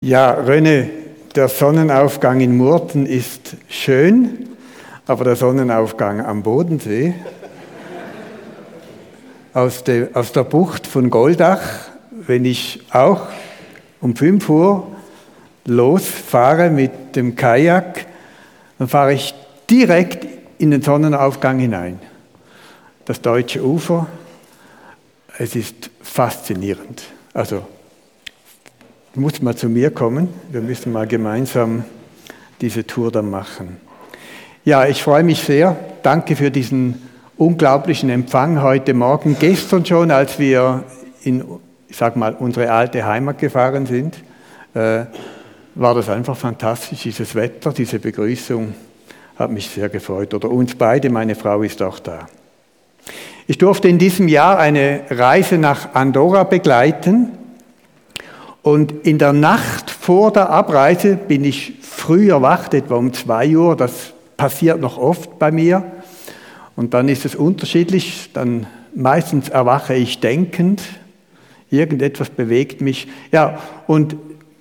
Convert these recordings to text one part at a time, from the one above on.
Ja, René, der Sonnenaufgang in Murten ist schön, aber der Sonnenaufgang am Bodensee aus, de, aus der Bucht von Goldach, wenn ich auch um 5 Uhr losfahre mit dem Kajak, dann fahre ich direkt in den Sonnenaufgang hinein. Das deutsche Ufer, es ist faszinierend. Also Du musst mal zu mir kommen. Wir müssen mal gemeinsam diese Tour dann machen. Ja, ich freue mich sehr. Danke für diesen unglaublichen Empfang heute Morgen. Gestern schon, als wir in, ich sag mal, unsere alte Heimat gefahren sind, äh, war das einfach fantastisch. Dieses Wetter, diese Begrüßung hat mich sehr gefreut. Oder uns beide, meine Frau ist auch da. Ich durfte in diesem Jahr eine Reise nach Andorra begleiten. Und in der Nacht vor der Abreise bin ich früh erwacht, etwa um zwei Uhr. Das passiert noch oft bei mir. Und dann ist es unterschiedlich. Dann meistens erwache ich denkend. Irgendetwas bewegt mich. Ja, und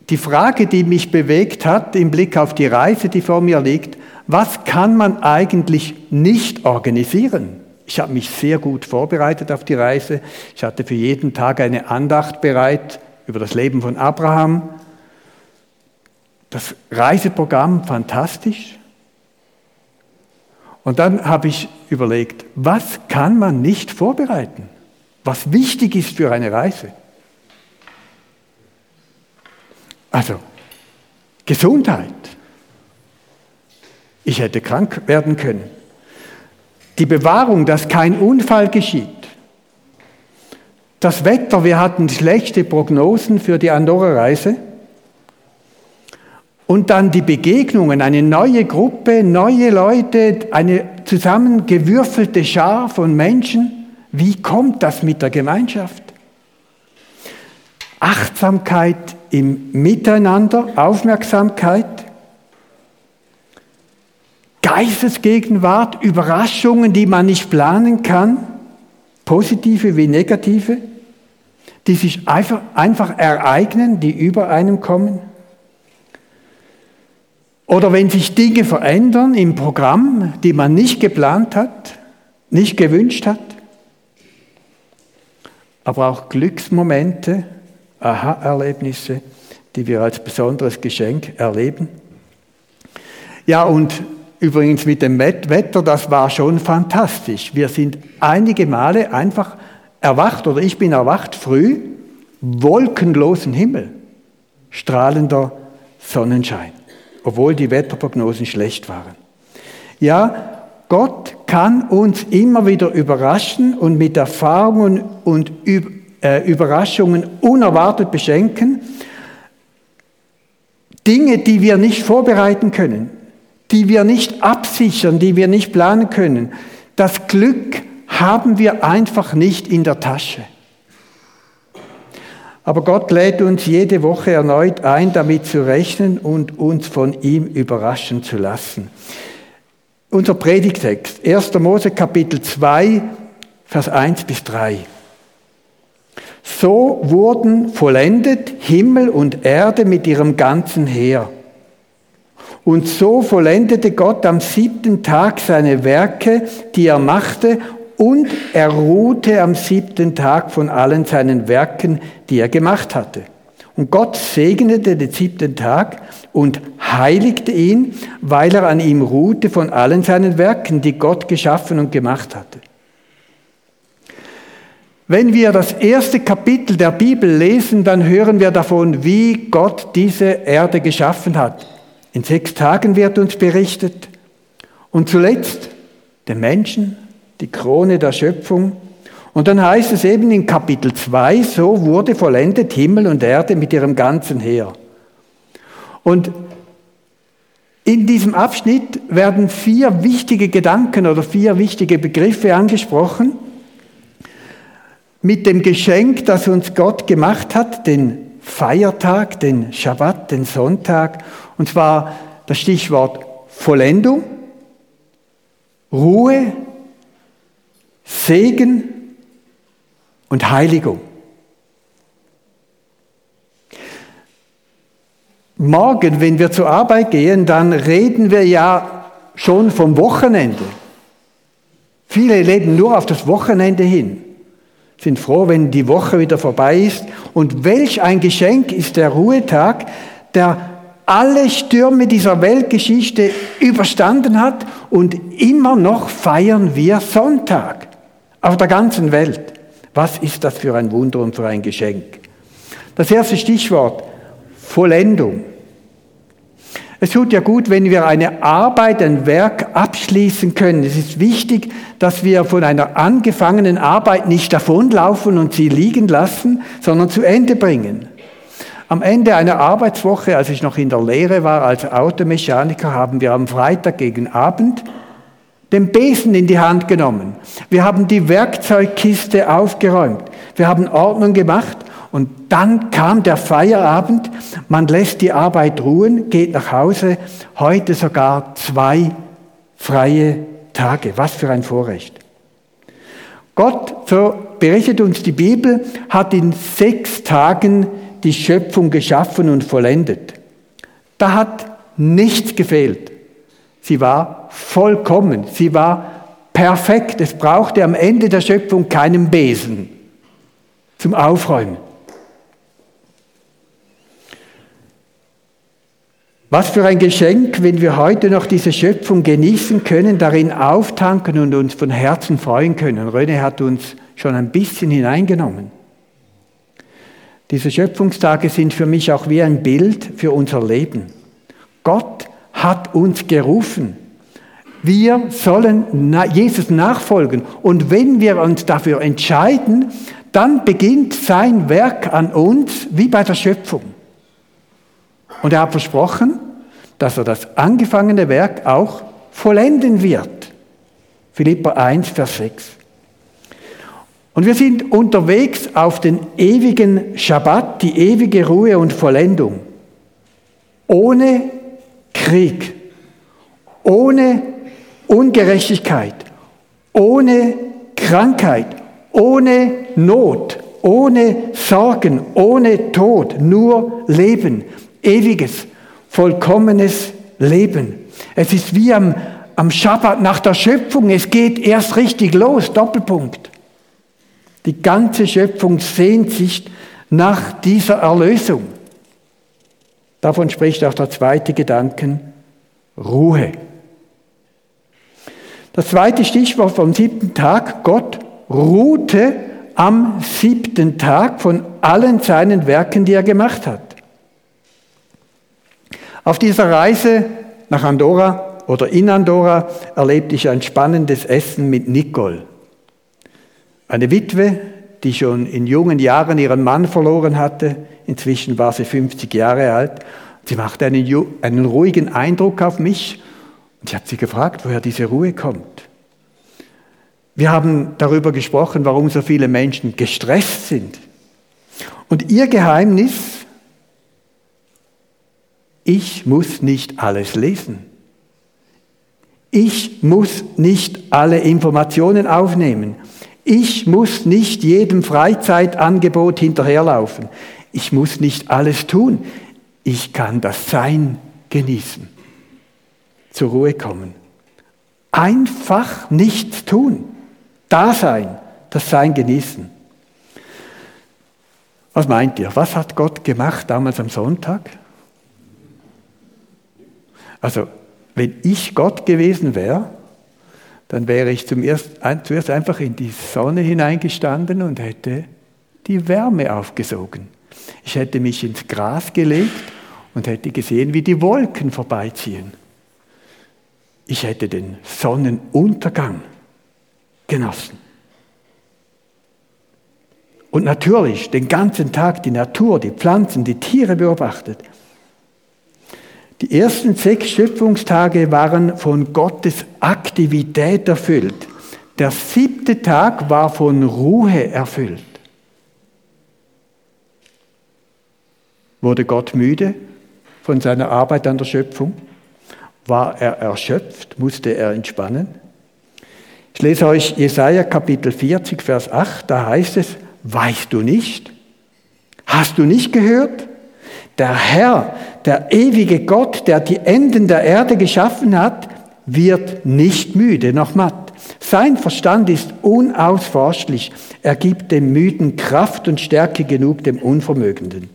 die Frage, die mich bewegt hat im Blick auf die Reise, die vor mir liegt, was kann man eigentlich nicht organisieren? Ich habe mich sehr gut vorbereitet auf die Reise. Ich hatte für jeden Tag eine Andacht bereit über das Leben von Abraham. Das Reiseprogramm fantastisch. Und dann habe ich überlegt, was kann man nicht vorbereiten, was wichtig ist für eine Reise? Also, Gesundheit. Ich hätte krank werden können. Die Bewahrung, dass kein Unfall geschieht. Das Wetter, wir hatten schlechte Prognosen für die Andorra-Reise. Und dann die Begegnungen, eine neue Gruppe, neue Leute, eine zusammengewürfelte Schar von Menschen. Wie kommt das mit der Gemeinschaft? Achtsamkeit im Miteinander, Aufmerksamkeit, Geistesgegenwart, Überraschungen, die man nicht planen kann positive wie negative, die sich einfach, einfach ereignen, die über einem kommen. Oder wenn sich Dinge verändern im Programm, die man nicht geplant hat, nicht gewünscht hat. Aber auch Glücksmomente, Aha-Erlebnisse, die wir als besonderes Geschenk erleben. Ja, und Übrigens mit dem Wetter, das war schon fantastisch. Wir sind einige Male einfach erwacht oder ich bin erwacht früh, wolkenlosen Himmel, strahlender Sonnenschein, obwohl die Wetterprognosen schlecht waren. Ja, Gott kann uns immer wieder überraschen und mit Erfahrungen und äh, Überraschungen unerwartet beschenken. Dinge, die wir nicht vorbereiten können, die wir nicht absichern, die wir nicht planen können. Das Glück haben wir einfach nicht in der Tasche. Aber Gott lädt uns jede Woche erneut ein, damit zu rechnen und uns von ihm überraschen zu lassen. Unser Predigtext, 1. Mose Kapitel 2, Vers 1 bis 3. So wurden vollendet Himmel und Erde mit ihrem ganzen Heer. Und so vollendete Gott am siebten Tag seine Werke, die er machte, und er ruhte am siebten Tag von allen seinen Werken, die er gemacht hatte. Und Gott segnete den siebten Tag und heiligte ihn, weil er an ihm ruhte von allen seinen Werken, die Gott geschaffen und gemacht hatte. Wenn wir das erste Kapitel der Bibel lesen, dann hören wir davon, wie Gott diese Erde geschaffen hat. In sechs Tagen wird uns berichtet. Und zuletzt den Menschen, die Krone der Schöpfung. Und dann heißt es eben in Kapitel 2, so wurde vollendet Himmel und Erde mit ihrem ganzen Heer. Und in diesem Abschnitt werden vier wichtige Gedanken oder vier wichtige Begriffe angesprochen. Mit dem Geschenk, das uns Gott gemacht hat, den Feiertag, den Schabbat, den Sonntag und zwar das Stichwort Vollendung, Ruhe, Segen und Heiligung. morgen, wenn wir zur Arbeit gehen, dann reden wir ja schon vom Wochenende. Viele leben nur auf das Wochenende hin, sind froh, wenn die Woche wieder vorbei ist. Und welch ein Geschenk ist der Ruhetag, der alle Stürme dieser Weltgeschichte überstanden hat und immer noch feiern wir Sonntag auf der ganzen Welt. Was ist das für ein Wunder und für ein Geschenk? Das erste Stichwort, Vollendung. Es tut ja gut, wenn wir eine Arbeit, ein Werk abschließen können. Es ist wichtig, dass wir von einer angefangenen Arbeit nicht davonlaufen und sie liegen lassen, sondern zu Ende bringen. Am Ende einer Arbeitswoche, als ich noch in der Lehre war als Automechaniker, haben wir am Freitag gegen Abend den Besen in die Hand genommen. Wir haben die Werkzeugkiste aufgeräumt. Wir haben Ordnung gemacht und dann kam der Feierabend. Man lässt die Arbeit ruhen, geht nach Hause. Heute sogar zwei freie Tage. Was für ein Vorrecht. Gott, so berichtet uns die Bibel, hat in sechs Tagen die Schöpfung geschaffen und vollendet. Da hat nichts gefehlt. Sie war vollkommen, sie war perfekt. Es brauchte am Ende der Schöpfung keinen Besen zum Aufräumen. Was für ein Geschenk, wenn wir heute noch diese Schöpfung genießen können, darin auftanken und uns von Herzen freuen können. Röne hat uns schon ein bisschen hineingenommen. Diese Schöpfungstage sind für mich auch wie ein Bild für unser Leben. Gott hat uns gerufen. Wir sollen Jesus nachfolgen. Und wenn wir uns dafür entscheiden, dann beginnt sein Werk an uns wie bei der Schöpfung. Und er hat versprochen, dass er das angefangene Werk auch vollenden wird. Philippa 1, Vers 6. Und wir sind unterwegs auf den ewigen Schabbat, die ewige Ruhe und Vollendung. Ohne Krieg, ohne Ungerechtigkeit, ohne Krankheit, ohne Not, ohne Sorgen, ohne Tod, nur Leben, ewiges, vollkommenes Leben. Es ist wie am, am Schabbat nach der Schöpfung, es geht erst richtig los, Doppelpunkt. Die ganze Schöpfung sehnt sich nach dieser Erlösung. Davon spricht auch der zweite Gedanken, Ruhe. Das zweite Stichwort vom siebten Tag, Gott ruhte am siebten Tag von allen seinen Werken, die er gemacht hat. Auf dieser Reise nach Andorra oder in Andorra erlebte ich ein spannendes Essen mit Nicole. Eine Witwe, die schon in jungen Jahren ihren Mann verloren hatte, inzwischen war sie 50 Jahre alt. Sie machte einen, einen ruhigen Eindruck auf mich und ich habe sie gefragt, woher diese Ruhe kommt. Wir haben darüber gesprochen, warum so viele Menschen gestresst sind. Und ihr Geheimnis, ich muss nicht alles lesen. Ich muss nicht alle Informationen aufnehmen. Ich muss nicht jedem Freizeitangebot hinterherlaufen. Ich muss nicht alles tun. Ich kann das Sein genießen. Zur Ruhe kommen. Einfach nichts tun. Da sein. Das Sein genießen. Was meint ihr? Was hat Gott gemacht damals am Sonntag? Also, wenn ich Gott gewesen wäre, dann wäre ich zum erst, zuerst einfach in die Sonne hineingestanden und hätte die Wärme aufgesogen. Ich hätte mich ins Gras gelegt und hätte gesehen, wie die Wolken vorbeiziehen. Ich hätte den Sonnenuntergang genossen. Und natürlich den ganzen Tag die Natur, die Pflanzen, die Tiere beobachtet. Die ersten sechs Schöpfungstage waren von Gottes Aktivität erfüllt. Der siebte Tag war von Ruhe erfüllt. Wurde Gott müde von seiner Arbeit an der Schöpfung? War er erschöpft? Musste er entspannen? Ich lese euch Jesaja Kapitel 40, Vers 8. Da heißt es: Weißt du nicht? Hast du nicht gehört? Der Herr, der ewige Gott, der die Enden der Erde geschaffen hat, wird nicht müde noch matt. Sein Verstand ist unausforschlich. Er gibt dem Müden Kraft und Stärke genug dem Unvermögenden.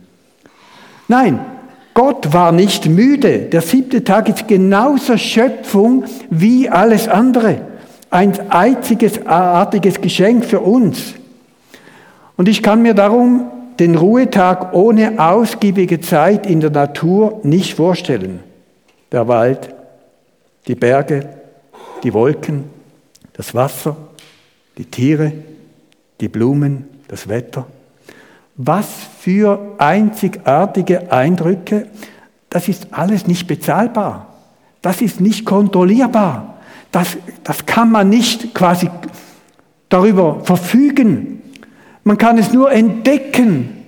Nein, Gott war nicht müde. Der siebte Tag ist genauso Schöpfung wie alles andere. Ein einziges artiges Geschenk für uns. Und ich kann mir darum den Ruhetag ohne ausgiebige Zeit in der Natur nicht vorstellen. Der Wald, die Berge, die Wolken, das Wasser, die Tiere, die Blumen, das Wetter. Was für einzigartige Eindrücke, das ist alles nicht bezahlbar. Das ist nicht kontrollierbar. Das, das kann man nicht quasi darüber verfügen. Man kann es nur entdecken,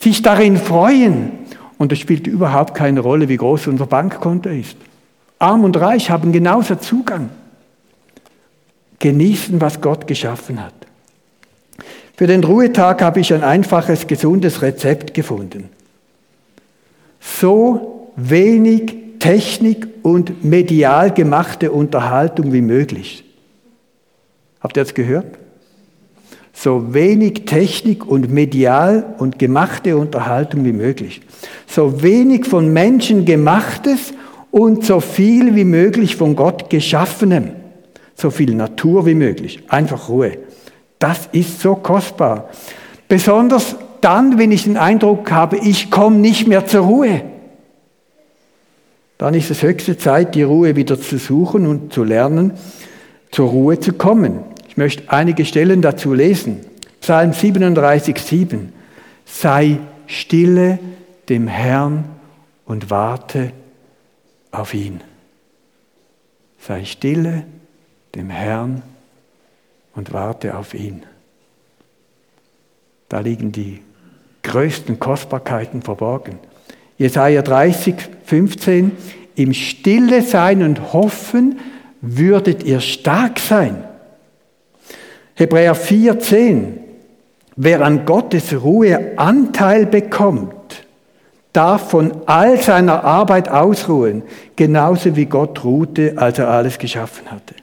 sich darin freuen. Und es spielt überhaupt keine Rolle, wie groß unser Bankkonto ist. Arm und Reich haben genauso Zugang. Genießen, was Gott geschaffen hat. Für den Ruhetag habe ich ein einfaches, gesundes Rezept gefunden. So wenig Technik und medial gemachte Unterhaltung wie möglich. Habt ihr das gehört? So wenig Technik und medial und gemachte Unterhaltung wie möglich. So wenig von Menschen gemachtes und so viel wie möglich von Gott geschaffenem. So viel Natur wie möglich. Einfach Ruhe. Das ist so kostbar. Besonders dann, wenn ich den Eindruck habe, ich komme nicht mehr zur Ruhe. Dann ist es höchste Zeit, die Ruhe wieder zu suchen und zu lernen, zur Ruhe zu kommen. Möchte einige Stellen dazu lesen. Psalm 37, 7. Sei stille dem Herrn und warte auf ihn. Sei stille dem Herrn und warte auf ihn. Da liegen die größten Kostbarkeiten verborgen. Jesaja 30, 15. Im Stille sein und hoffen würdet ihr stark sein. Hebräer 4, 10. Wer an Gottes Ruhe Anteil bekommt, darf von all seiner Arbeit ausruhen, genauso wie Gott ruhte, als er alles geschaffen hatte.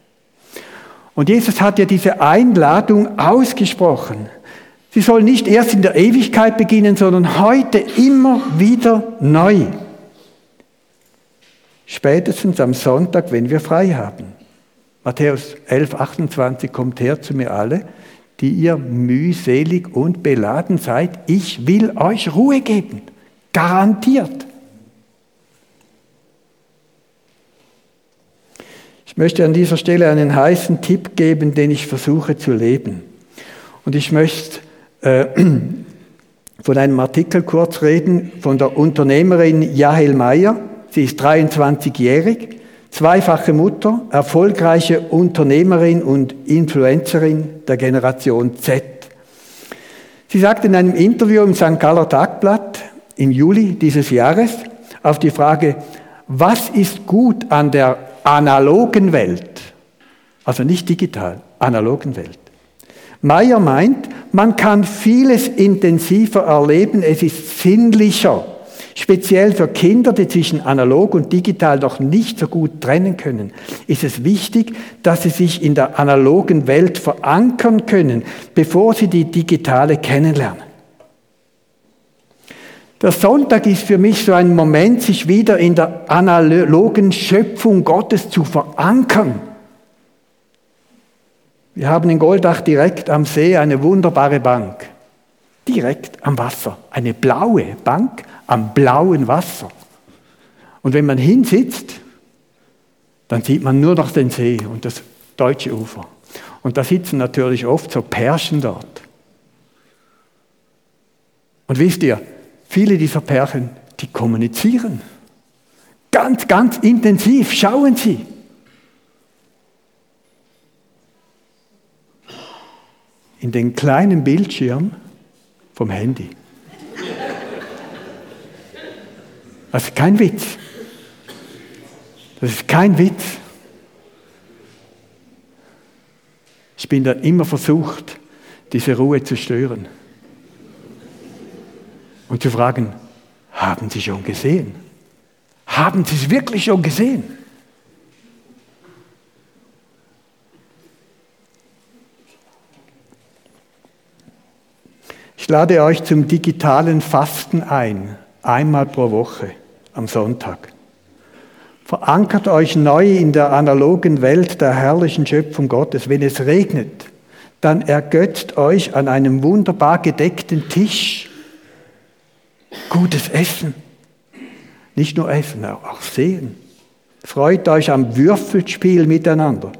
Und Jesus hat ja diese Einladung ausgesprochen. Sie soll nicht erst in der Ewigkeit beginnen, sondern heute immer wieder neu. Spätestens am Sonntag, wenn wir frei haben. Matthäus 11, 28 kommt her zu mir alle, die ihr mühselig und beladen seid. Ich will euch Ruhe geben. Garantiert. Ich möchte an dieser Stelle einen heißen Tipp geben, den ich versuche zu leben. Und ich möchte äh, von einem Artikel kurz reden von der Unternehmerin Jahel Meyer. Sie ist 23-jährig, zweifache Mutter, erfolgreiche Unternehmerin und Influencerin der Generation Z. Sie sagt in einem Interview im St. Galler Tagblatt im Juli dieses Jahres auf die Frage, was ist gut an der analogen Welt, also nicht digital, analogen Welt. Meyer meint, man kann vieles intensiver erleben, es ist sinnlicher, speziell für Kinder, die zwischen analog und digital noch nicht so gut trennen können, ist es wichtig, dass sie sich in der analogen Welt verankern können, bevor sie die digitale kennenlernen. Der Sonntag ist für mich so ein Moment, sich wieder in der analogen Schöpfung Gottes zu verankern. Wir haben in Goldach direkt am See eine wunderbare Bank. Direkt am Wasser. Eine blaue Bank am blauen Wasser. Und wenn man hinsitzt, dann sieht man nur noch den See und das deutsche Ufer. Und da sitzen natürlich oft so Pärchen dort. Und wisst ihr, Viele dieser Pärchen, die kommunizieren. Ganz, ganz intensiv. Schauen Sie. In den kleinen Bildschirm vom Handy. Das ist kein Witz. Das ist kein Witz. Ich bin dann immer versucht, diese Ruhe zu stören und zu fragen, haben Sie schon gesehen? Haben Sie es wirklich schon gesehen? Ich lade euch zum digitalen Fasten ein, einmal pro Woche am Sonntag. Verankert euch neu in der analogen Welt der herrlichen Schöpfung Gottes. Wenn es regnet, dann ergötzt euch an einem wunderbar gedeckten Tisch gutes Essen. Nicht nur Essen, auch Sehen. Freut euch am Würfelspiel miteinander.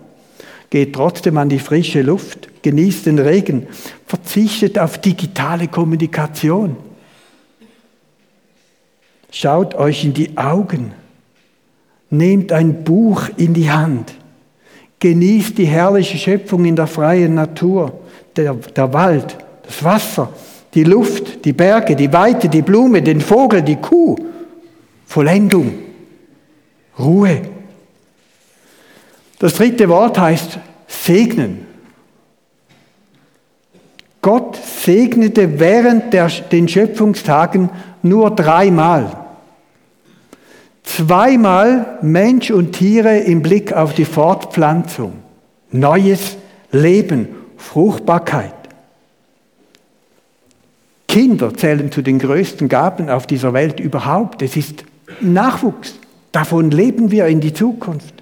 Geht trotzdem an die frische Luft, genießt den Regen, verzichtet auf digitale Kommunikation. Schaut euch in die Augen Nehmt ein Buch in die Hand. Genießt die herrliche Schöpfung in der freien Natur. Der, der Wald, das Wasser, die Luft, die Berge, die Weite, die Blume, den Vogel, die Kuh. Vollendung. Ruhe. Das dritte Wort heißt segnen. Gott segnete während der, den Schöpfungstagen nur dreimal. Zweimal Mensch und Tiere im Blick auf die Fortpflanzung. Neues Leben, Fruchtbarkeit. Kinder zählen zu den größten Gaben auf dieser Welt überhaupt. Es ist Nachwuchs. Davon leben wir in die Zukunft.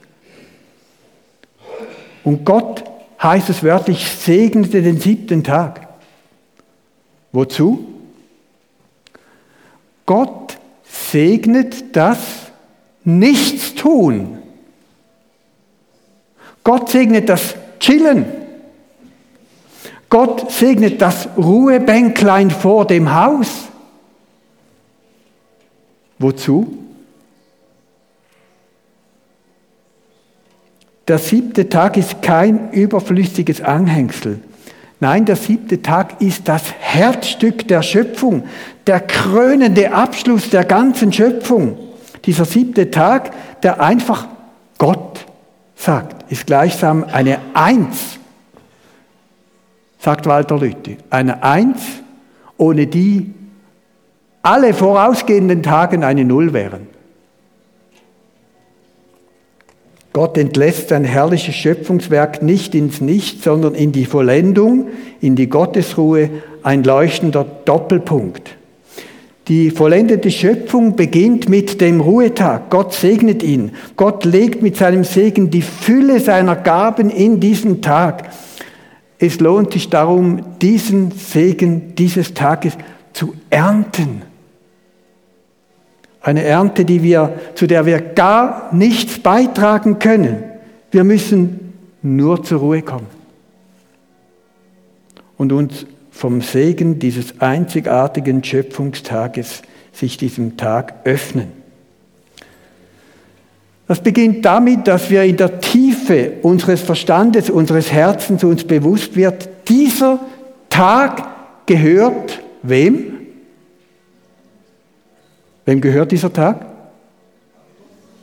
Und Gott, heißt es wörtlich, segnete den siebten Tag. Wozu? Gott segnet das, nichts tun. Gott segnet das Chillen. Gott segnet das Ruhebänklein vor dem Haus. Wozu? Der siebte Tag ist kein überflüssiges Anhängsel. Nein, der siebte Tag ist das Herzstück der Schöpfung, der krönende Abschluss der ganzen Schöpfung. Dieser siebte Tag, der einfach Gott sagt, ist gleichsam eine Eins, sagt Walter Lütti. Eine Eins, ohne die alle vorausgehenden Tage eine Null wären. Gott entlässt sein herrliches Schöpfungswerk nicht ins Nichts, sondern in die Vollendung, in die Gottesruhe, ein leuchtender Doppelpunkt. Die vollendete Schöpfung beginnt mit dem Ruhetag. Gott segnet ihn. Gott legt mit seinem Segen die Fülle seiner Gaben in diesen Tag. Es lohnt sich darum, diesen Segen dieses Tages zu ernten. Eine Ernte, die wir, zu der wir gar nichts beitragen können. Wir müssen nur zur Ruhe kommen und uns vom Segen dieses einzigartigen Schöpfungstages sich diesem Tag öffnen. Das beginnt damit, dass wir in der Tiefe unseres Verstandes, unseres Herzens uns bewusst wird, dieser Tag gehört wem? Wem gehört dieser Tag?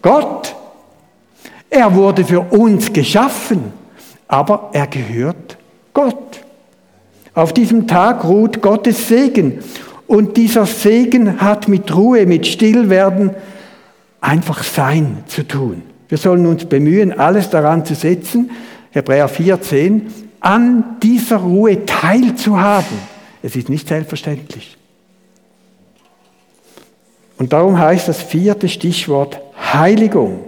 Gott. Er wurde für uns geschaffen, aber er gehört Gott. Auf diesem Tag ruht Gottes Segen. Und dieser Segen hat mit Ruhe, mit Stillwerden, einfach Sein zu tun. Wir sollen uns bemühen, alles daran zu setzen, Hebräer 4,10, an dieser Ruhe teilzuhaben. Es ist nicht selbstverständlich. Und darum heißt das vierte Stichwort Heiligung.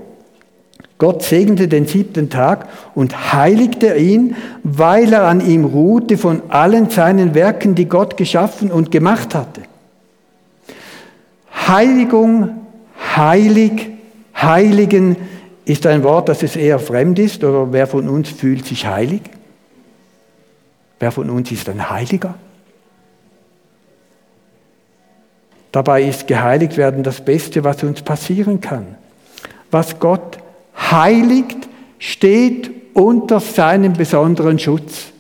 Gott segnete den siebten Tag und heiligte ihn, weil er an ihm ruhte von allen seinen Werken, die Gott geschaffen und gemacht hatte. Heiligung, heilig, heiligen ist ein Wort, das es eher fremd ist, oder wer von uns fühlt sich heilig? Wer von uns ist ein Heiliger? Dabei ist geheiligt werden das Beste, was uns passieren kann. Was Gott heiligt, steht unter seinem besonderen Schutz.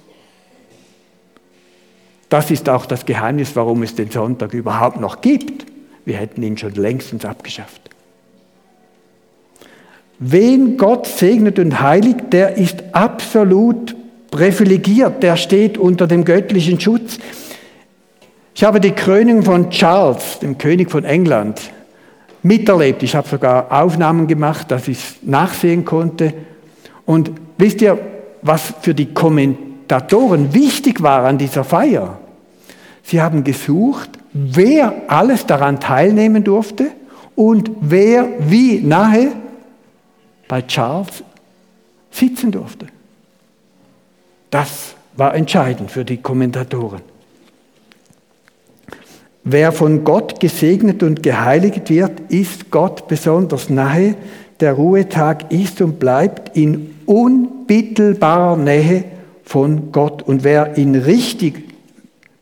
Das ist auch das Geheimnis, warum es den Sonntag überhaupt noch gibt. Wir hätten ihn schon längstens abgeschafft. Wen Gott segnet und heiligt, der ist absolut privilegiert, der steht unter dem göttlichen Schutz. Ich habe die Krönung von Charles, dem König von England, miterlebt. Ich habe sogar Aufnahmen gemacht, dass ich es nachsehen konnte. Und wisst ihr, was für die Kommentatoren wichtig war an dieser Feier? Sie haben gesucht, wer alles daran teilnehmen durfte und wer wie nahe bei Charles sitzen durfte. Das war entscheidend für die Kommentatoren. Wer von Gott gesegnet und geheiligt wird, ist Gott besonders nahe. Der Ruhetag ist und bleibt in unmittelbarer Nähe von Gott. Und wer ihn richtig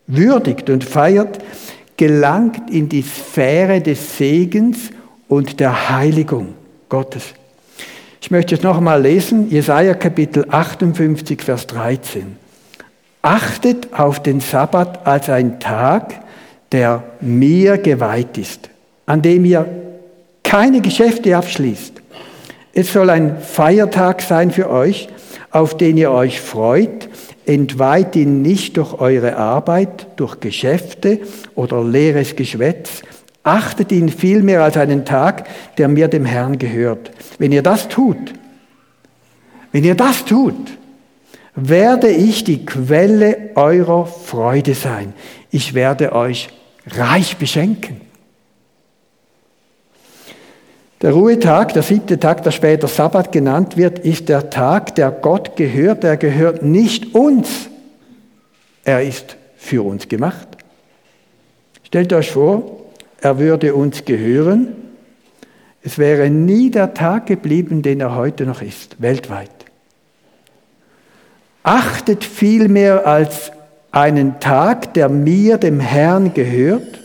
würdigt und feiert, gelangt in die Sphäre des Segens und der Heiligung Gottes. Ich möchte es noch einmal lesen, Jesaja Kapitel 58, Vers 13. Achtet auf den Sabbat als ein Tag, der mir geweiht ist, an dem ihr keine Geschäfte abschließt. Es soll ein Feiertag sein für euch, auf den ihr euch freut. Entweiht ihn nicht durch eure Arbeit, durch Geschäfte oder leeres Geschwätz. Achtet ihn vielmehr als einen Tag, der mir dem Herrn gehört. Wenn ihr das tut, wenn ihr das tut, werde ich die Quelle eurer Freude sein. Ich werde euch reich beschenken. Der Ruhetag, der siebte Tag, der später Sabbat genannt wird, ist der Tag, der Gott gehört. Er gehört nicht uns. Er ist für uns gemacht. Stellt euch vor, er würde uns gehören. Es wäre nie der Tag geblieben, den er heute noch ist, weltweit. Achtet vielmehr als einen Tag, der mir, dem Herrn, gehört.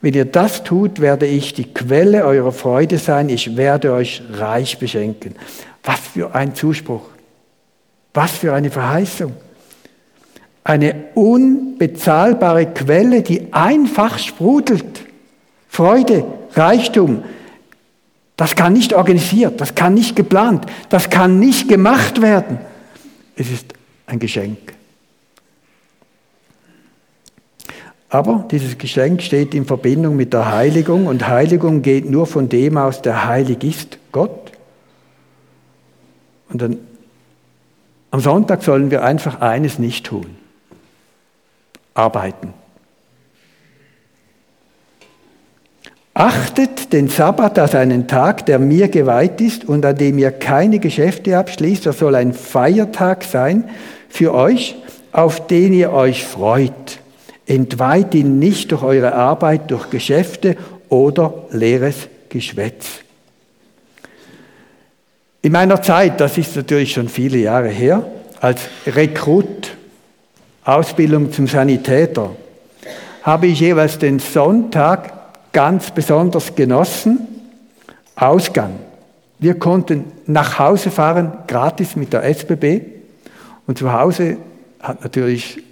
Wenn ihr das tut, werde ich die Quelle eurer Freude sein, ich werde euch reich beschenken. Was für ein Zuspruch. Was für eine Verheißung. Eine unbezahlbare Quelle, die einfach sprudelt. Freude, Reichtum. Das kann nicht organisiert, das kann nicht geplant, das kann nicht gemacht werden. Es ist ein Geschenk. Aber dieses Geschenk steht in Verbindung mit der Heiligung und Heiligung geht nur von dem aus, der heilig ist, Gott. Und dann am Sonntag sollen wir einfach eines nicht tun. Arbeiten. Achtet den Sabbat als einen Tag, der mir geweiht ist und an dem ihr keine Geschäfte abschließt. Er soll ein Feiertag sein für euch, auf den ihr euch freut. Entweiht ihn nicht durch eure Arbeit, durch Geschäfte oder leeres Geschwätz. In meiner Zeit, das ist natürlich schon viele Jahre her, als Rekrut, Ausbildung zum Sanitäter, habe ich jeweils den Sonntag ganz besonders genossen. Ausgang. Wir konnten nach Hause fahren, gratis mit der SBB. Und zu Hause hat natürlich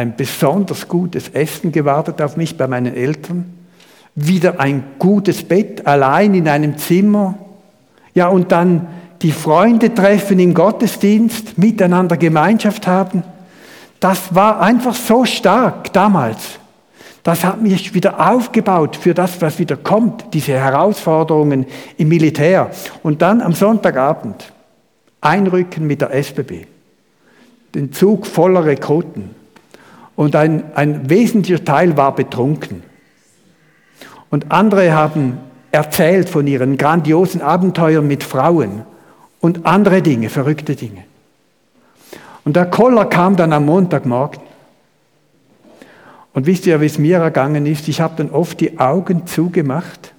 ein besonders gutes Essen gewartet auf mich bei meinen Eltern, wieder ein gutes Bett allein in einem Zimmer, ja und dann die Freunde treffen im Gottesdienst, miteinander Gemeinschaft haben. Das war einfach so stark damals. Das hat mich wieder aufgebaut für das, was wieder kommt, diese Herausforderungen im Militär. Und dann am Sonntagabend einrücken mit der SBB. Den Zug voller Rekruten und ein, ein wesentlicher Teil war betrunken. Und andere haben erzählt von ihren grandiosen Abenteuern mit Frauen und andere Dinge, verrückte Dinge. Und der Koller kam dann am Montagmorgen. Und wisst ihr, wie es mir ergangen ist? Ich habe dann oft die Augen zugemacht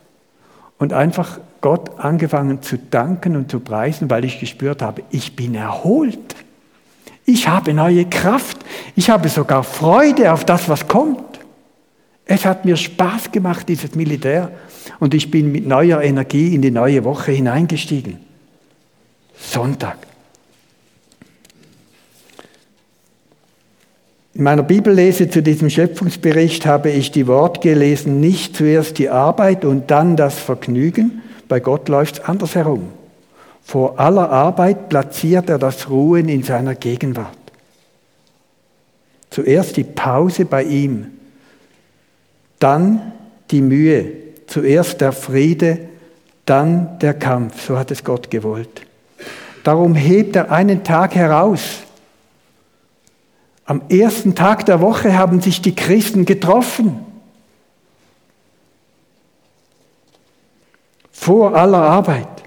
und einfach Gott angefangen zu danken und zu preisen, weil ich gespürt habe, ich bin erholt. Ich habe neue Kraft. Ich habe sogar Freude auf das, was kommt. Es hat mir Spaß gemacht, dieses Militär. Und ich bin mit neuer Energie in die neue Woche hineingestiegen. Sonntag. In meiner Bibellese zu diesem Schöpfungsbericht habe ich die Worte gelesen, nicht zuerst die Arbeit und dann das Vergnügen. Bei Gott läuft es andersherum. Vor aller Arbeit platziert er das Ruhen in seiner Gegenwart. Zuerst die Pause bei ihm, dann die Mühe, zuerst der Friede, dann der Kampf. So hat es Gott gewollt. Darum hebt er einen Tag heraus. Am ersten Tag der Woche haben sich die Christen getroffen. Vor aller Arbeit.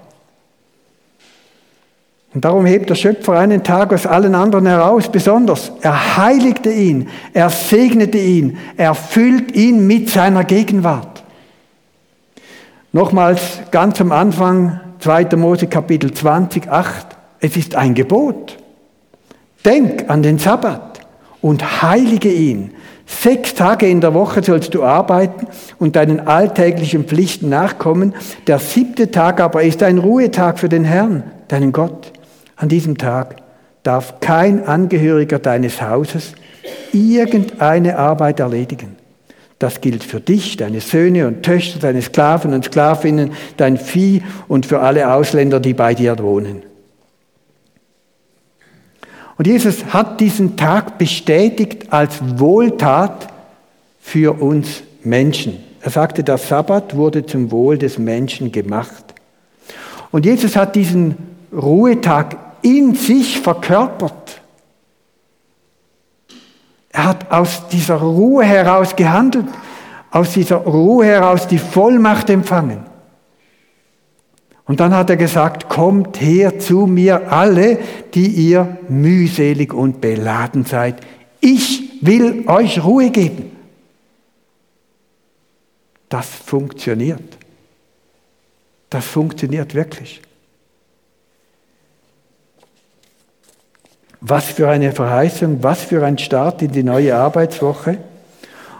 Und darum hebt der Schöpfer einen Tag aus allen anderen heraus, besonders. Er heiligte ihn, er segnete ihn, er füllt ihn mit seiner Gegenwart. Nochmals ganz am Anfang 2. Mose Kapitel 20, 8. Es ist ein Gebot. Denk an den Sabbat und heilige ihn. Sechs Tage in der Woche sollst du arbeiten und deinen alltäglichen Pflichten nachkommen. Der siebte Tag aber ist ein Ruhetag für den Herrn, deinen Gott. An diesem Tag darf kein Angehöriger deines Hauses irgendeine Arbeit erledigen. Das gilt für dich, deine Söhne und Töchter, deine Sklaven und Sklavinnen, dein Vieh und für alle Ausländer, die bei dir wohnen. Und Jesus hat diesen Tag bestätigt als Wohltat für uns Menschen. Er sagte, der Sabbat wurde zum Wohl des Menschen gemacht. Und Jesus hat diesen Ruhetag in sich verkörpert. Er hat aus dieser Ruhe heraus gehandelt, aus dieser Ruhe heraus die Vollmacht empfangen. Und dann hat er gesagt, kommt her zu mir alle, die ihr mühselig und beladen seid. Ich will euch Ruhe geben. Das funktioniert. Das funktioniert wirklich. Was für eine Verheißung, was für ein Start in die neue Arbeitswoche.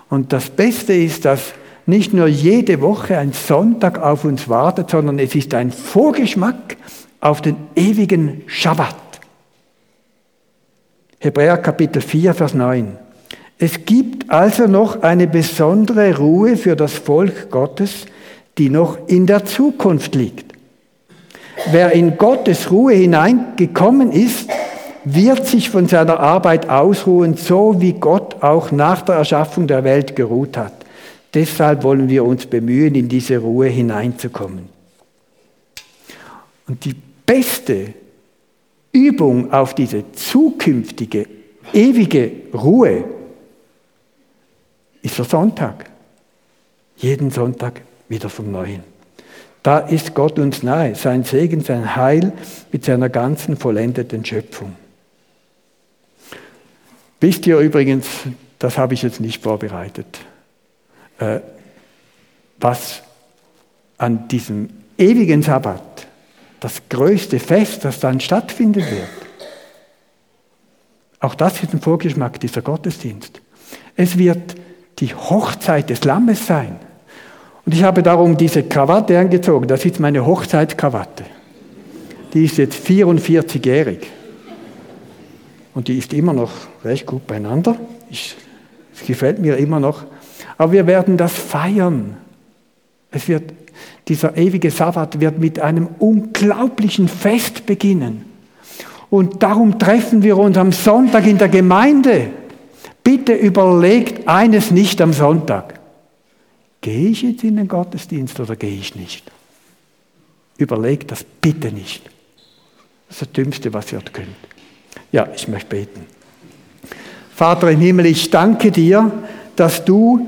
Und das Beste ist, dass nicht nur jede Woche ein Sonntag auf uns wartet, sondern es ist ein Vorgeschmack auf den ewigen Schabbat. Hebräer Kapitel 4, Vers 9. Es gibt also noch eine besondere Ruhe für das Volk Gottes, die noch in der Zukunft liegt. Wer in Gottes Ruhe hineingekommen ist, wird sich von seiner Arbeit ausruhen, so wie Gott auch nach der Erschaffung der Welt geruht hat. Deshalb wollen wir uns bemühen, in diese Ruhe hineinzukommen. Und die beste Übung auf diese zukünftige, ewige Ruhe ist der Sonntag. Jeden Sonntag wieder vom Neuen. Da ist Gott uns nahe, sein Segen, sein Heil mit seiner ganzen vollendeten Schöpfung. Wisst ihr übrigens, das habe ich jetzt nicht vorbereitet, äh, was an diesem ewigen Sabbat, das größte Fest, das dann stattfinden wird, auch das ist ein Vorgeschmack dieser Gottesdienst. Es wird die Hochzeit des Lammes sein. Und ich habe darum diese Krawatte angezogen. Das ist meine Hochzeitskrawatte. Die ist jetzt 44-jährig. Und die ist immer noch recht gut beieinander. Ich, es gefällt mir immer noch. Aber wir werden das feiern. Es wird, dieser ewige Sabbat wird mit einem unglaublichen Fest beginnen. Und darum treffen wir uns am Sonntag in der Gemeinde. Bitte überlegt eines nicht am Sonntag. Gehe ich jetzt in den Gottesdienst oder gehe ich nicht? Überlegt das bitte nicht. Das ist das Dümmste, was ihr könnt. Ja, ich möchte beten. Vater im Himmel, ich danke dir, dass du,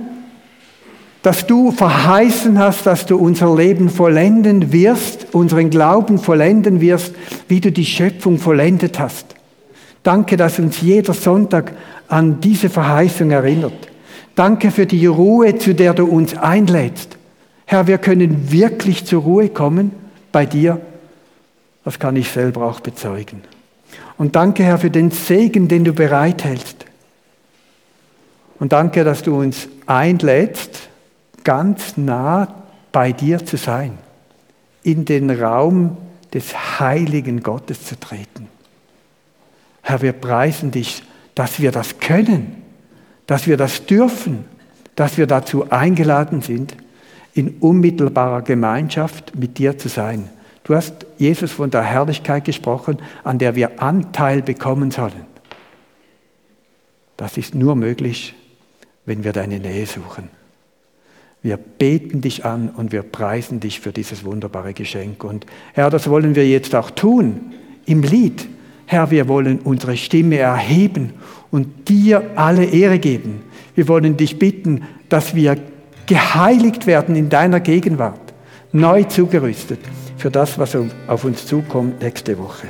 dass du verheißen hast, dass du unser Leben vollenden wirst, unseren Glauben vollenden wirst, wie du die Schöpfung vollendet hast. Danke, dass uns jeder Sonntag an diese Verheißung erinnert. Danke für die Ruhe, zu der du uns einlädst. Herr, wir können wirklich zur Ruhe kommen bei dir. Das kann ich selber auch bezeugen. Und danke, Herr, für den Segen, den du bereithältst. Und danke, dass du uns einlädst, ganz nah bei dir zu sein, in den Raum des heiligen Gottes zu treten. Herr, wir preisen dich, dass wir das können, dass wir das dürfen, dass wir dazu eingeladen sind, in unmittelbarer Gemeinschaft mit dir zu sein. Du hast Jesus von der Herrlichkeit gesprochen, an der wir Anteil bekommen sollen. Das ist nur möglich, wenn wir deine Nähe suchen. Wir beten dich an und wir preisen dich für dieses wunderbare Geschenk. Und Herr, das wollen wir jetzt auch tun im Lied. Herr, wir wollen unsere Stimme erheben und dir alle Ehre geben. Wir wollen dich bitten, dass wir geheiligt werden in deiner Gegenwart, neu zugerüstet für das, was auf uns zukommt nächste Woche.